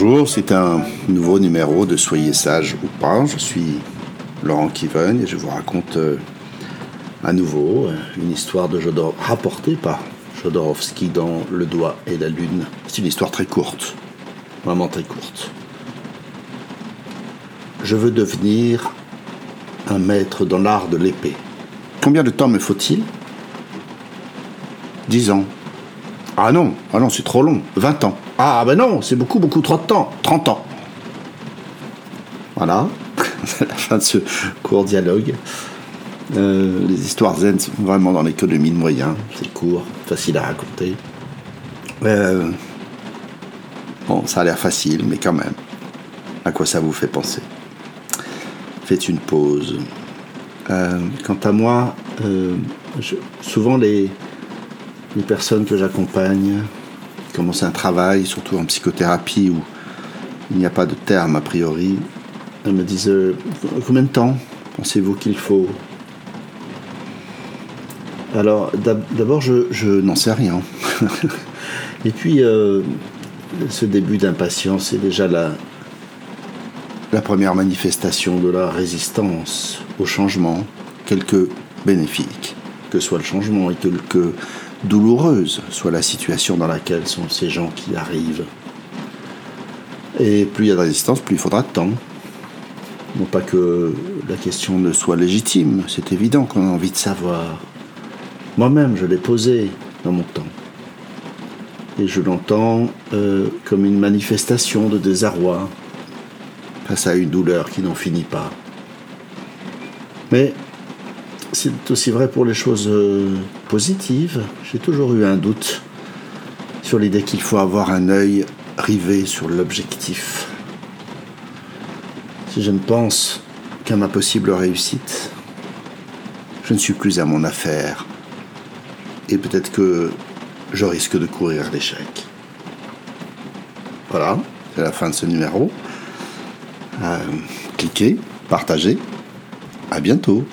Bonjour, c'est un nouveau numéro de Soyez sage ou pas. Je suis Laurent Kiven et je vous raconte euh, à nouveau euh, une histoire de Jodor rapportée par Jodorowsky dans Le doigt et la lune. C'est une histoire très courte, vraiment très courte. Je veux devenir un maître dans l'art de l'épée. Combien de temps me faut-il? Dix ans. Ah non, ah non, c'est trop long. Vingt ans. Ah ben non, c'est beaucoup, beaucoup trop de temps. Trente ans. Voilà, la fin de ce court dialogue. Euh, les histoires zen sont vraiment dans l'économie de moyens. C'est court, facile à raconter. Euh, bon, ça a l'air facile, mais quand même. À quoi ça vous fait penser? Faites une pause. Euh, quant à moi, souvent les, les personnes que j'accompagne commencent un travail, surtout en psychothérapie où il n'y a pas de terme a priori, elles me disent combien de temps pensez-vous qu'il faut? Alors d'abord je, n'en sais rien. Et puis euh, ce début d'impatience est déjà la, la première manifestation de la résistance au changement, quelque bénéfique que soit le changement et quelque douloureuse soit la situation dans laquelle sont ces gens qui arrivent. Et plus il y a de résistance, plus il faudra de temps. Non pas que la question ne soit légitime, c'est évident qu'on a envie de savoir. Moi-même, je l'ai posé dans mon temps. Et je l'entends euh, comme une manifestation de désarroi face à une douleur qui n'en finit pas. Mais c'est aussi vrai pour les choses euh, positives. J'ai toujours eu un doute sur l'idée qu'il faut avoir un œil rivé sur l'objectif. Si je ne pense qu'à ma possible réussite, je ne suis plus à mon affaire. Et peut-être que je risque de courir l'échec. Voilà, c'est la fin de ce numéro. Euh, cliquez, partagez. À bientôt.